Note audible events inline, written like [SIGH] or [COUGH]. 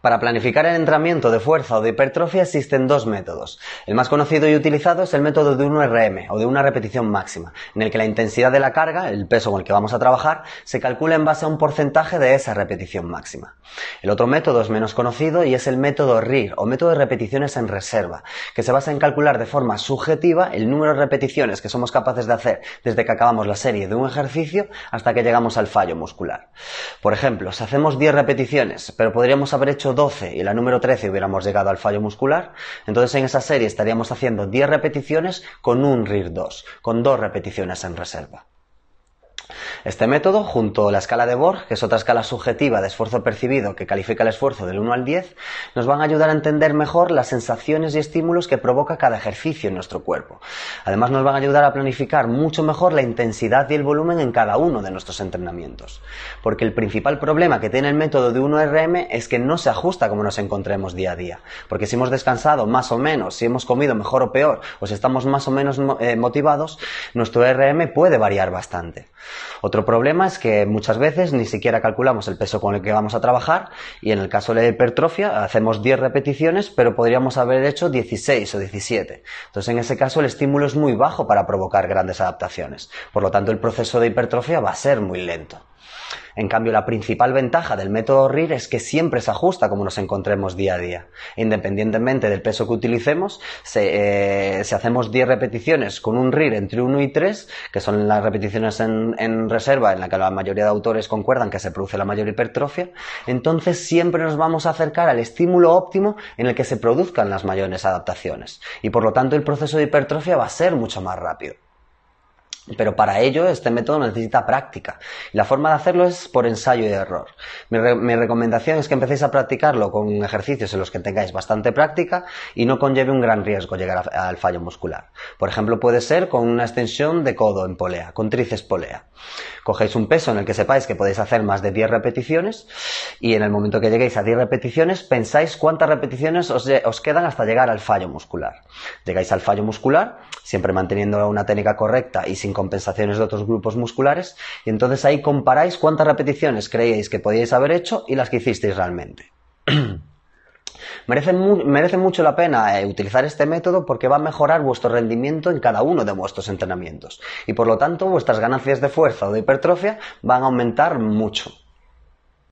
Para planificar el entrenamiento de fuerza o de hipertrofia existen dos métodos. El más conocido y utilizado es el método de 1RM o de una repetición máxima, en el que la intensidad de la carga, el peso con el que vamos a trabajar, se calcula en base a un porcentaje de esa repetición máxima. El otro método es menos conocido y es el método RIR o método de repeticiones en reserva, que se basa en calcular de forma subjetiva el número de repeticiones que somos capaces de hacer desde que acabamos la serie de un ejercicio hasta que llegamos al fallo muscular. Por ejemplo, si hacemos 10 repeticiones, pero podríamos haber hecho 12 y la número 13 hubiéramos llegado al fallo muscular, entonces en esa serie estaríamos haciendo 10 repeticiones con un RIR 2, con dos repeticiones en reserva. Este método, junto a la escala de Borg, que es otra escala subjetiva de esfuerzo percibido que califica el esfuerzo del 1 al 10, nos van a ayudar a entender mejor las sensaciones y estímulos que provoca cada ejercicio en nuestro cuerpo. Además, nos van a ayudar a planificar mucho mejor la intensidad y el volumen en cada uno de nuestros entrenamientos. Porque el principal problema que tiene el método de 1RM es que no se ajusta como nos encontremos día a día. Porque si hemos descansado más o menos, si hemos comido mejor o peor, o si estamos más o menos eh, motivados, nuestro RM puede variar bastante. Otro problema es que muchas veces ni siquiera calculamos el peso con el que vamos a trabajar y en el caso de la hipertrofia hacemos 10 repeticiones pero podríamos haber hecho 16 o 17. Entonces en ese caso el estímulo es muy bajo para provocar grandes adaptaciones. Por lo tanto el proceso de hipertrofia va a ser muy lento. En cambio, la principal ventaja del método RIR es que siempre se ajusta como nos encontremos día a día. Independientemente del peso que utilicemos, eh, si hacemos 10 repeticiones con un RIR entre 1 y 3, que son las repeticiones en, en reserva en la que la mayoría de autores concuerdan que se produce la mayor hipertrofia, entonces siempre nos vamos a acercar al estímulo óptimo en el que se produzcan las mayores adaptaciones. Y por lo tanto el proceso de hipertrofia va a ser mucho más rápido. Pero para ello este método necesita práctica. La forma de hacerlo es por ensayo y error. Mi, recomendación es que empecéis a practicarlo con ejercicios en los que tengáis bastante práctica y no conlleve un gran riesgo llegar al fallo muscular. Por ejemplo, puede ser con una extensión de codo en polea, con tríceps polea. Cogéis un peso en el que sepáis que podéis hacer más de 10 repeticiones y en el momento que lleguéis a 10 repeticiones pensáis cuántas repeticiones os, os quedan hasta llegar al fallo muscular. Llegáis al fallo muscular, siempre manteniendo una técnica correcta y sin compensaciones de otros grupos musculares, y entonces ahí comparáis cuántas repeticiones creíais que podíais haber hecho y las que hicisteis realmente. [CLEARS THROAT] Merece, merece, mucho la pena eh, utilizar este método porque va a mejorar vuestro rendimiento en cada uno de vuestros entrenamientos y por lo tanto vuestras ganancias de fuerza o de hipertrofia van a aumentar mucho.